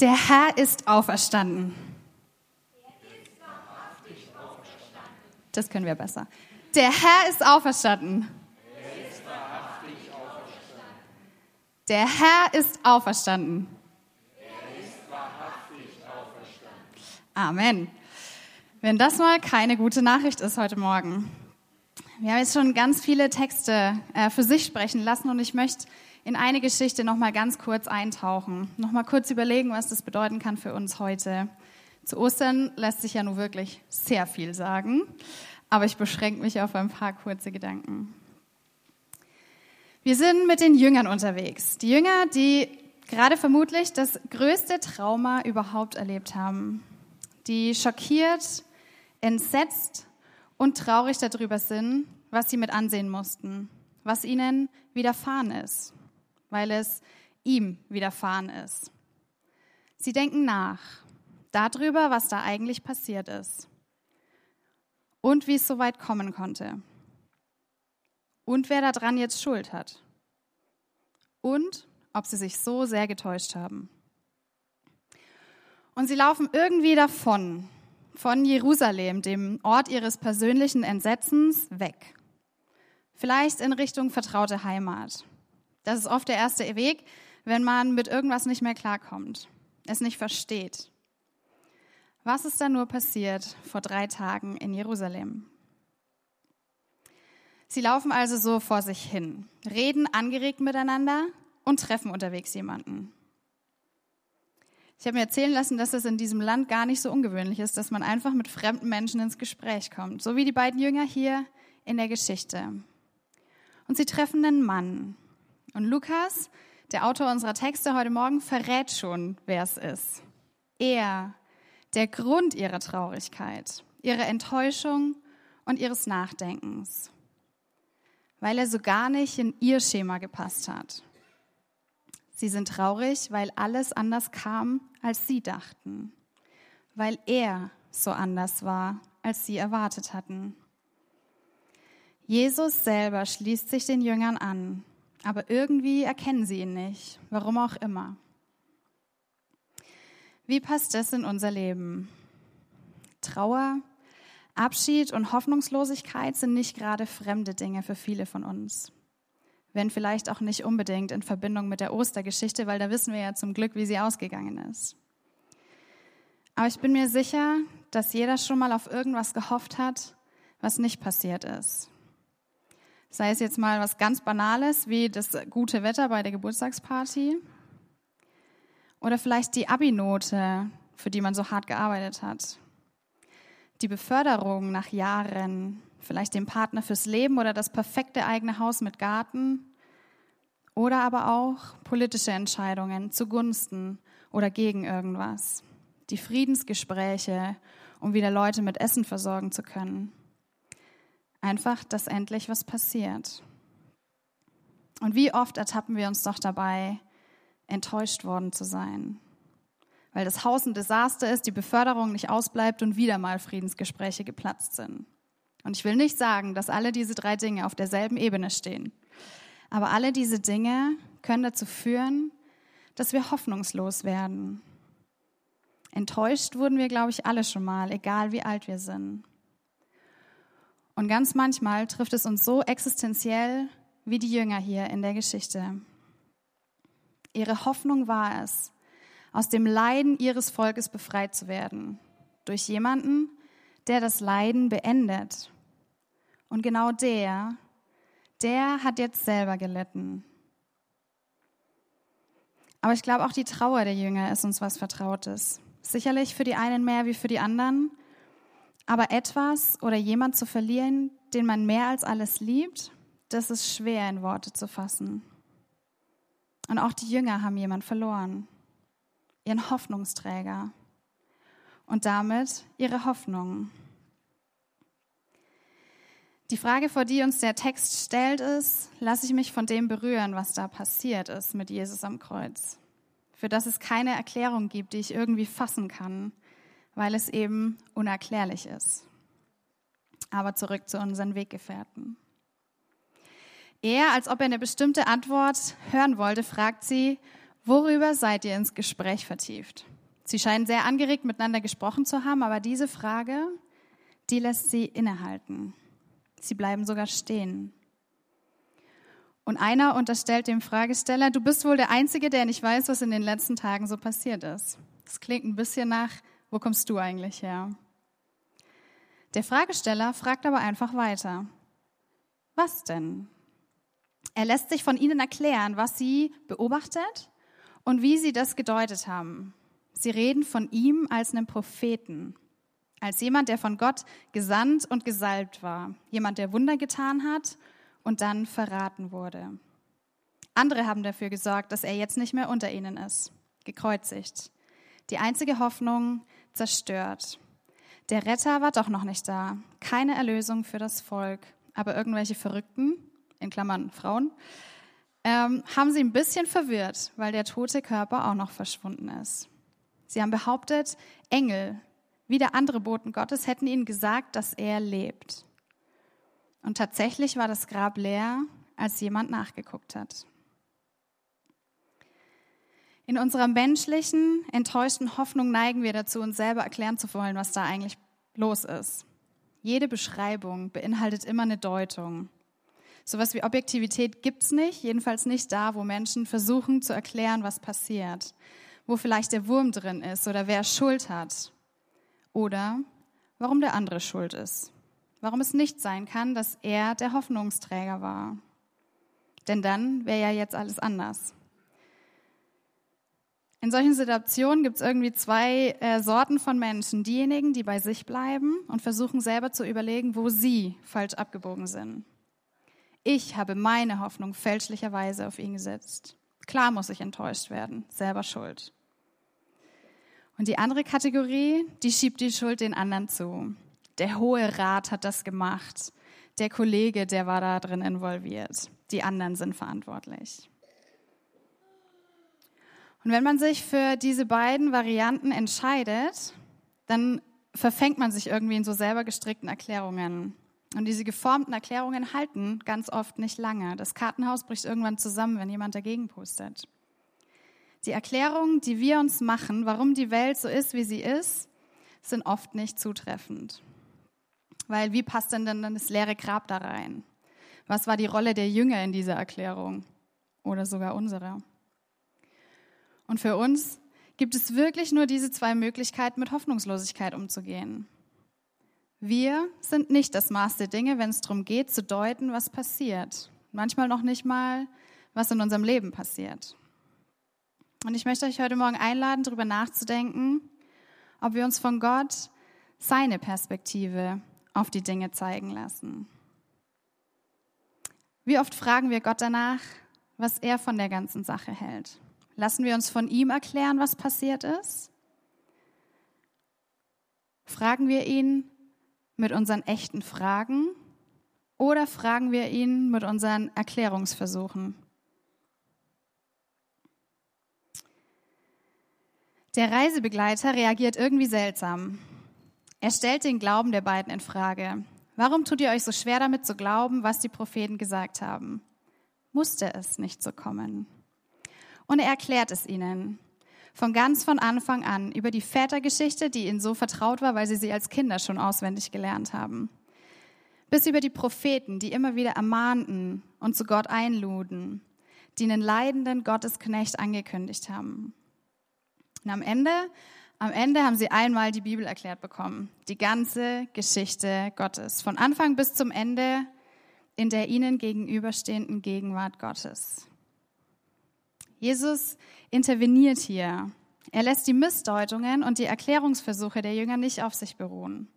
Der Herr ist auferstanden. Das können wir besser. Der Herr ist auferstanden. Der Herr ist auferstanden. Amen. Wenn das mal keine gute Nachricht ist heute Morgen. Wir haben jetzt schon ganz viele Texte äh, für sich sprechen lassen und ich möchte in eine Geschichte noch mal ganz kurz eintauchen, noch mal kurz überlegen, was das bedeuten kann für uns heute. Zu Ostern lässt sich ja nun wirklich sehr viel sagen, aber ich beschränke mich auf ein paar kurze Gedanken. Wir sind mit den Jüngern unterwegs. Die Jünger, die gerade vermutlich das größte Trauma überhaupt erlebt haben, die schockiert, entsetzt und traurig darüber sind, was sie mit ansehen mussten, was ihnen widerfahren ist weil es ihm widerfahren ist. Sie denken nach darüber, was da eigentlich passiert ist und wie es so weit kommen konnte und wer daran jetzt Schuld hat und ob sie sich so sehr getäuscht haben. Und sie laufen irgendwie davon, von Jerusalem, dem Ort ihres persönlichen Entsetzens, weg. Vielleicht in Richtung vertraute Heimat. Das ist oft der erste Weg, wenn man mit irgendwas nicht mehr klarkommt, es nicht versteht. Was ist da nur passiert vor drei Tagen in Jerusalem? Sie laufen also so vor sich hin, reden angeregt miteinander und treffen unterwegs jemanden. Ich habe mir erzählen lassen, dass es in diesem Land gar nicht so ungewöhnlich ist, dass man einfach mit fremden Menschen ins Gespräch kommt, so wie die beiden Jünger hier in der Geschichte. Und sie treffen einen Mann, und Lukas, der Autor unserer Texte heute Morgen, verrät schon, wer es ist. Er, der Grund ihrer Traurigkeit, ihrer Enttäuschung und ihres Nachdenkens, weil er so gar nicht in ihr Schema gepasst hat. Sie sind traurig, weil alles anders kam, als sie dachten, weil er so anders war, als sie erwartet hatten. Jesus selber schließt sich den Jüngern an aber irgendwie erkennen sie ihn nicht, warum auch immer. Wie passt das in unser Leben? Trauer, Abschied und Hoffnungslosigkeit sind nicht gerade fremde Dinge für viele von uns. Wenn vielleicht auch nicht unbedingt in Verbindung mit der Ostergeschichte, weil da wissen wir ja zum Glück, wie sie ausgegangen ist. Aber ich bin mir sicher, dass jeder schon mal auf irgendwas gehofft hat, was nicht passiert ist. Sei es jetzt mal was ganz Banales wie das gute Wetter bei der Geburtstagsparty oder vielleicht die Abi-Note, für die man so hart gearbeitet hat. Die Beförderung nach Jahren, vielleicht den Partner fürs Leben oder das perfekte eigene Haus mit Garten oder aber auch politische Entscheidungen zugunsten oder gegen irgendwas. Die Friedensgespräche, um wieder Leute mit Essen versorgen zu können. Einfach, dass endlich was passiert. Und wie oft ertappen wir uns doch dabei, enttäuscht worden zu sein. Weil das Haus ein Desaster ist, die Beförderung nicht ausbleibt und wieder mal Friedensgespräche geplatzt sind. Und ich will nicht sagen, dass alle diese drei Dinge auf derselben Ebene stehen. Aber alle diese Dinge können dazu führen, dass wir hoffnungslos werden. Enttäuscht wurden wir, glaube ich, alle schon mal, egal wie alt wir sind. Und ganz manchmal trifft es uns so existenziell wie die Jünger hier in der Geschichte. Ihre Hoffnung war es, aus dem Leiden ihres Volkes befreit zu werden. Durch jemanden, der das Leiden beendet. Und genau der, der hat jetzt selber gelitten. Aber ich glaube, auch die Trauer der Jünger ist uns was Vertrautes. Sicherlich für die einen mehr wie für die anderen. Aber etwas oder jemand zu verlieren, den man mehr als alles liebt, das ist schwer in Worte zu fassen. Und auch die Jünger haben jemand verloren, ihren Hoffnungsträger und damit ihre Hoffnung. Die Frage, vor die uns der Text stellt, ist, lasse ich mich von dem berühren, was da passiert ist mit Jesus am Kreuz, für das es keine Erklärung gibt, die ich irgendwie fassen kann, weil es eben unerklärlich ist. Aber zurück zu unseren Weggefährten. Er, als ob er eine bestimmte Antwort hören wollte, fragt sie, Worüber seid ihr ins Gespräch vertieft? Sie scheinen sehr angeregt miteinander gesprochen zu haben, aber diese Frage, die lässt sie innehalten. Sie bleiben sogar stehen. Und einer unterstellt dem Fragesteller, du bist wohl der Einzige, der nicht weiß, was in den letzten Tagen so passiert ist. Das klingt ein bisschen nach, wo kommst du eigentlich her? Der Fragesteller fragt aber einfach weiter. Was denn? Er lässt sich von ihnen erklären, was sie beobachtet und wie sie das gedeutet haben. Sie reden von ihm als einem Propheten, als jemand, der von Gott gesandt und gesalbt war, jemand, der Wunder getan hat und dann verraten wurde. Andere haben dafür gesorgt, dass er jetzt nicht mehr unter ihnen ist, gekreuzigt. Die einzige Hoffnung zerstört. Der Retter war doch noch nicht da. Keine Erlösung für das Volk. Aber irgendwelche Verrückten, in Klammern Frauen, ähm, haben sie ein bisschen verwirrt, weil der tote Körper auch noch verschwunden ist. Sie haben behauptet, Engel, wie der andere Boten Gottes, hätten ihnen gesagt, dass er lebt. Und tatsächlich war das Grab leer, als jemand nachgeguckt hat. In unserer menschlichen, enttäuschten Hoffnung neigen wir dazu, uns selber erklären zu wollen, was da eigentlich los ist. Jede Beschreibung beinhaltet immer eine Deutung. Sowas wie Objektivität gibt es nicht, jedenfalls nicht da, wo Menschen versuchen zu erklären, was passiert, wo vielleicht der Wurm drin ist oder wer Schuld hat oder warum der andere schuld ist, warum es nicht sein kann, dass er der Hoffnungsträger war. Denn dann wäre ja jetzt alles anders. In solchen Situationen gibt es irgendwie zwei äh, Sorten von Menschen. Diejenigen, die bei sich bleiben und versuchen selber zu überlegen, wo sie falsch abgebogen sind. Ich habe meine Hoffnung fälschlicherweise auf ihn gesetzt. Klar muss ich enttäuscht werden, selber schuld. Und die andere Kategorie, die schiebt die Schuld den anderen zu. Der Hohe Rat hat das gemacht. Der Kollege, der war da drin involviert. Die anderen sind verantwortlich. Und wenn man sich für diese beiden Varianten entscheidet, dann verfängt man sich irgendwie in so selber gestrickten Erklärungen. Und diese geformten Erklärungen halten ganz oft nicht lange. Das Kartenhaus bricht irgendwann zusammen, wenn jemand dagegen pustet. Die Erklärungen, die wir uns machen, warum die Welt so ist, wie sie ist, sind oft nicht zutreffend. Weil wie passt denn dann das leere Grab da rein? Was war die Rolle der Jünger in dieser Erklärung? Oder sogar unsere? Und für uns gibt es wirklich nur diese zwei Möglichkeiten, mit Hoffnungslosigkeit umzugehen. Wir sind nicht das Maß der Dinge, wenn es darum geht, zu deuten, was passiert. Manchmal noch nicht mal, was in unserem Leben passiert. Und ich möchte euch heute Morgen einladen, darüber nachzudenken, ob wir uns von Gott seine Perspektive auf die Dinge zeigen lassen. Wie oft fragen wir Gott danach, was er von der ganzen Sache hält? Lassen wir uns von ihm erklären, was passiert ist? Fragen wir ihn mit unseren echten Fragen oder fragen wir ihn mit unseren Erklärungsversuchen? Der Reisebegleiter reagiert irgendwie seltsam. Er stellt den Glauben der beiden in Frage. Warum tut ihr euch so schwer damit zu glauben, was die Propheten gesagt haben? Musste es nicht so kommen? Und er erklärt es ihnen. Von ganz von Anfang an über die Vätergeschichte, die ihnen so vertraut war, weil sie sie als Kinder schon auswendig gelernt haben. Bis über die Propheten, die immer wieder ermahnten und zu Gott einluden, die einen leidenden Gottesknecht angekündigt haben. Und am Ende, am Ende haben sie einmal die Bibel erklärt bekommen. Die ganze Geschichte Gottes. Von Anfang bis zum Ende in der ihnen gegenüberstehenden Gegenwart Gottes. Jesus interveniert hier. Er lässt die Missdeutungen und die Erklärungsversuche der Jünger nicht auf sich beruhen.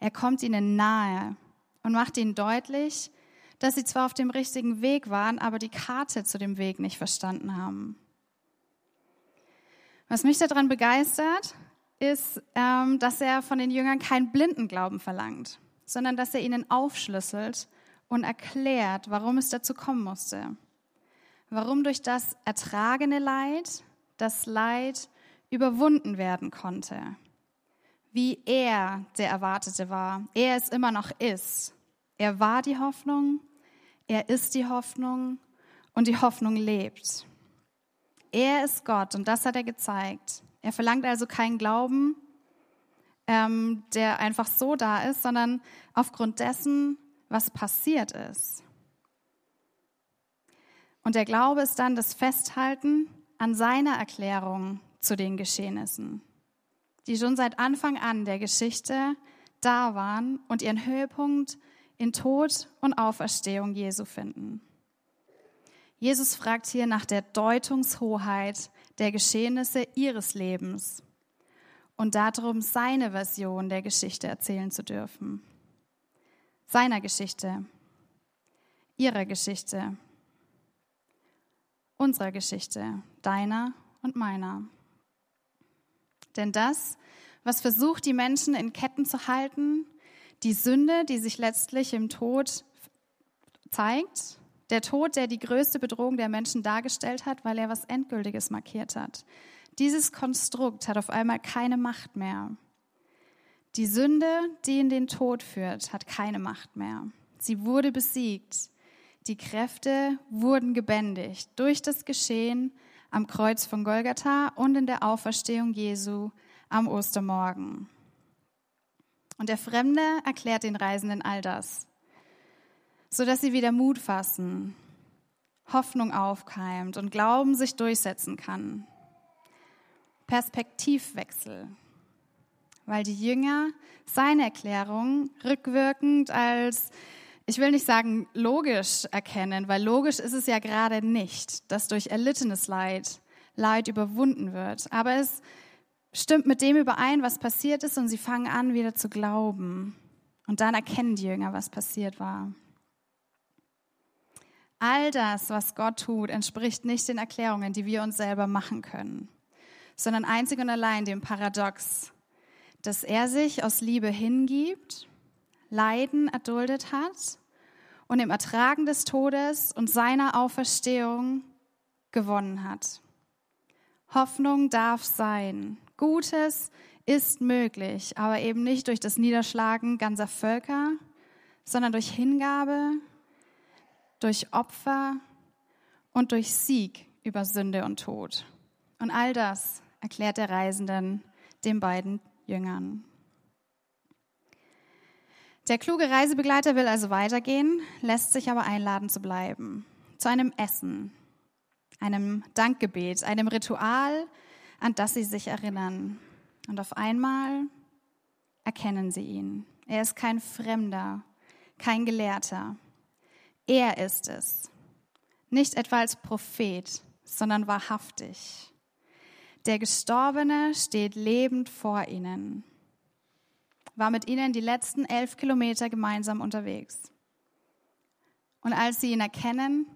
Er kommt ihnen nahe und macht ihnen deutlich, dass sie zwar auf dem richtigen Weg waren, aber die Karte zu dem Weg nicht verstanden haben. Was mich daran begeistert, ist, ähm, dass er von den Jüngern keinen blinden Glauben verlangt, sondern dass er ihnen aufschlüsselt und erklärt, warum es dazu kommen musste warum durch das ertragene Leid das Leid überwunden werden konnte. Wie er der Erwartete war, er es immer noch ist. Er war die Hoffnung, er ist die Hoffnung und die Hoffnung lebt. Er ist Gott und das hat er gezeigt. Er verlangt also keinen Glauben, ähm, der einfach so da ist, sondern aufgrund dessen, was passiert ist. Und der Glaube ist dann das Festhalten an seiner Erklärung zu den Geschehnissen, die schon seit Anfang an der Geschichte da waren und ihren Höhepunkt in Tod und Auferstehung Jesu finden. Jesus fragt hier nach der Deutungshoheit der Geschehnisse ihres Lebens und darum, seine Version der Geschichte erzählen zu dürfen. Seiner Geschichte, ihrer Geschichte, unserer Geschichte, deiner und meiner. Denn das, was versucht, die Menschen in Ketten zu halten, die Sünde, die sich letztlich im Tod zeigt, der Tod, der die größte Bedrohung der Menschen dargestellt hat, weil er was Endgültiges markiert hat. Dieses Konstrukt hat auf einmal keine Macht mehr. Die Sünde, die in den Tod führt, hat keine Macht mehr. Sie wurde besiegt. Die Kräfte wurden gebändigt durch das Geschehen am Kreuz von Golgatha und in der Auferstehung Jesu am Ostermorgen. Und der Fremde erklärt den Reisenden all das, sodass sie wieder Mut fassen, Hoffnung aufkeimt und Glauben sich durchsetzen kann. Perspektivwechsel, weil die Jünger seine Erklärung rückwirkend als, ich will nicht sagen logisch erkennen, weil logisch ist es ja gerade nicht, dass durch erlittenes Leid Leid überwunden wird. Aber es stimmt mit dem überein, was passiert ist und sie fangen an, wieder zu glauben. Und dann erkennen die Jünger, was passiert war. All das, was Gott tut, entspricht nicht den Erklärungen, die wir uns selber machen können sondern einzig und allein dem Paradox, dass er sich aus Liebe hingibt, Leiden erduldet hat und im Ertragen des Todes und seiner Auferstehung gewonnen hat. Hoffnung darf sein. Gutes ist möglich, aber eben nicht durch das Niederschlagen ganzer Völker, sondern durch Hingabe, durch Opfer und durch Sieg über Sünde und Tod. Und all das erklärt der Reisenden den beiden Jüngern. Der kluge Reisebegleiter will also weitergehen, lässt sich aber einladen zu bleiben. Zu einem Essen, einem Dankgebet, einem Ritual, an das sie sich erinnern. Und auf einmal erkennen sie ihn. Er ist kein Fremder, kein Gelehrter. Er ist es. Nicht etwa als Prophet, sondern wahrhaftig. Der Gestorbene steht lebend vor ihnen, war mit ihnen die letzten elf Kilometer gemeinsam unterwegs. Und als sie ihn erkennen,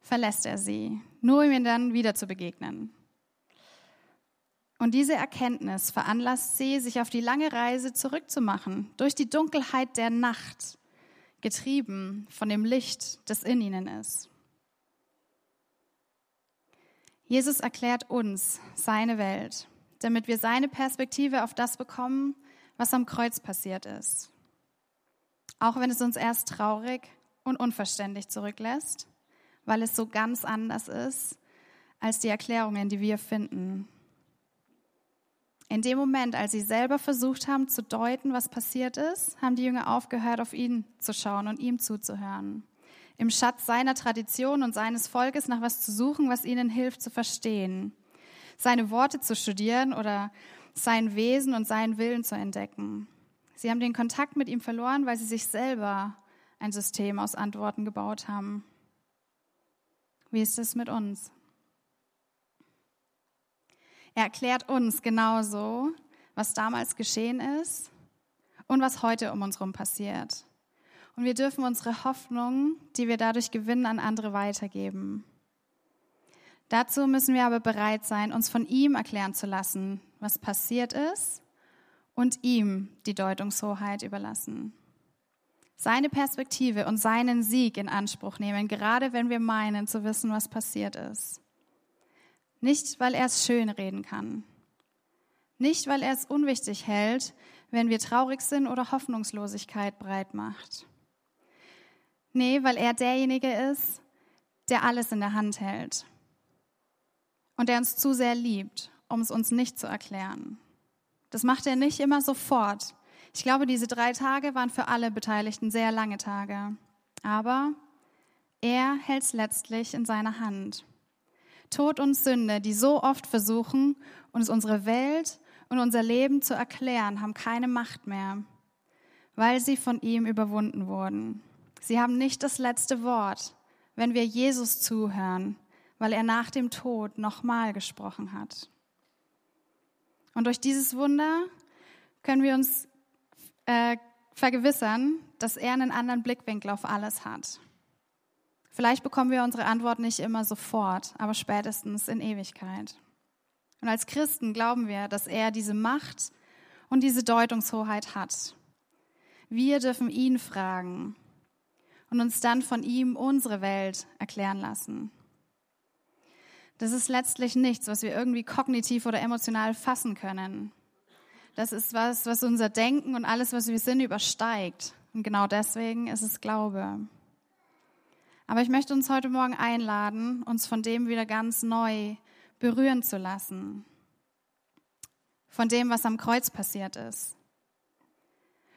verlässt er sie, nur um ihnen dann wieder zu begegnen. Und diese Erkenntnis veranlasst sie, sich auf die lange Reise zurückzumachen, durch die Dunkelheit der Nacht, getrieben von dem Licht, das in ihnen ist. Jesus erklärt uns seine Welt, damit wir seine Perspektive auf das bekommen, was am Kreuz passiert ist. Auch wenn es uns erst traurig und unverständlich zurücklässt, weil es so ganz anders ist als die Erklärungen, die wir finden. In dem Moment, als sie selber versucht haben zu deuten, was passiert ist, haben die Jünger aufgehört, auf ihn zu schauen und ihm zuzuhören im Schatz seiner Tradition und seines Volkes nach was zu suchen, was ihnen hilft zu verstehen, seine Worte zu studieren oder sein Wesen und seinen Willen zu entdecken. Sie haben den Kontakt mit ihm verloren, weil sie sich selber ein System aus Antworten gebaut haben. Wie ist es mit uns? Er erklärt uns genauso, was damals geschehen ist und was heute um uns herum passiert. Und wir dürfen unsere Hoffnung, die wir dadurch gewinnen, an andere weitergeben. Dazu müssen wir aber bereit sein, uns von ihm erklären zu lassen, was passiert ist und ihm die Deutungshoheit überlassen. Seine Perspektive und seinen Sieg in Anspruch nehmen, gerade wenn wir meinen zu wissen, was passiert ist. Nicht, weil er es schön reden kann. Nicht, weil er es unwichtig hält, wenn wir traurig sind oder Hoffnungslosigkeit breit macht. Nee, weil er derjenige ist, der alles in der Hand hält. und der uns zu sehr liebt, um es uns nicht zu erklären. Das macht er nicht immer sofort. Ich glaube, diese drei Tage waren für alle Beteiligten sehr lange Tage. Aber er hält es letztlich in seiner Hand. Tod und Sünde, die so oft versuchen, uns unsere Welt und unser Leben zu erklären, haben keine Macht mehr, weil sie von ihm überwunden wurden. Sie haben nicht das letzte Wort, wenn wir Jesus zuhören, weil er nach dem Tod nochmal gesprochen hat. Und durch dieses Wunder können wir uns äh, vergewissern, dass er einen anderen Blickwinkel auf alles hat. Vielleicht bekommen wir unsere Antwort nicht immer sofort, aber spätestens in Ewigkeit. Und als Christen glauben wir, dass er diese Macht und diese Deutungshoheit hat. Wir dürfen ihn fragen und uns dann von ihm unsere Welt erklären lassen. Das ist letztlich nichts, was wir irgendwie kognitiv oder emotional fassen können. Das ist was, was unser Denken und alles, was wir sind, übersteigt. Und genau deswegen ist es Glaube. Aber ich möchte uns heute Morgen einladen, uns von dem wieder ganz neu berühren zu lassen. Von dem, was am Kreuz passiert ist.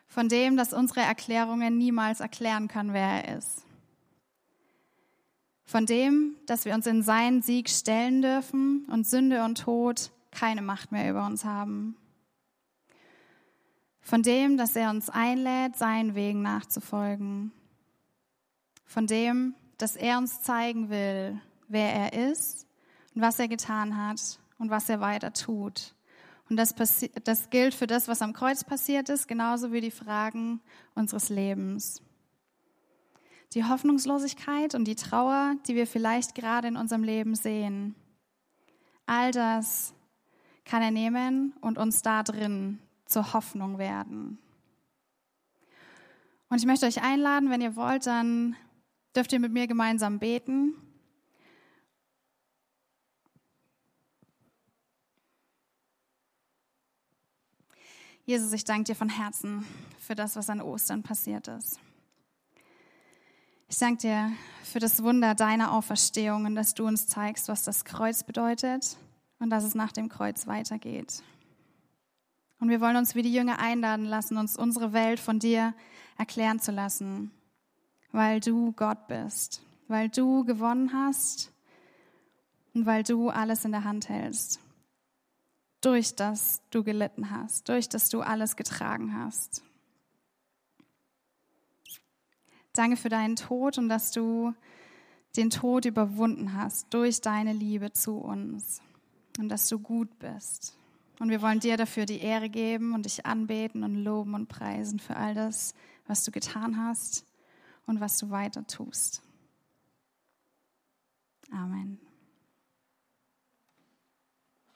Von dem, dass unsere Erklärungen niemals erklären können, wer er ist. Von dem, dass wir uns in seinen Sieg stellen dürfen und Sünde und Tod keine Macht mehr über uns haben. Von dem, dass er uns einlädt, seinen Wegen nachzufolgen. Von dem, dass er uns zeigen will, wer er ist und was er getan hat und was er weiter tut. Und das, das gilt für das, was am Kreuz passiert ist, genauso wie die Fragen unseres Lebens. Die Hoffnungslosigkeit und die Trauer, die wir vielleicht gerade in unserem Leben sehen. All das kann er nehmen und uns da drin zur Hoffnung werden. Und ich möchte euch einladen, wenn ihr wollt, dann dürft ihr mit mir gemeinsam beten. Jesus, ich danke dir von Herzen für das, was an Ostern passiert ist. Ich danke dir für das Wunder deiner Auferstehung und dass du uns zeigst, was das Kreuz bedeutet und dass es nach dem Kreuz weitergeht. Und wir wollen uns wie die Jünger einladen lassen, uns unsere Welt von dir erklären zu lassen, weil du Gott bist, weil du gewonnen hast und weil du alles in der Hand hältst. Durch das du gelitten hast, durch das du alles getragen hast. Danke für deinen Tod und dass du den Tod überwunden hast durch deine Liebe zu uns und dass du gut bist. Und wir wollen dir dafür die Ehre geben und dich anbeten und loben und preisen für all das, was du getan hast und was du weiter tust. Amen.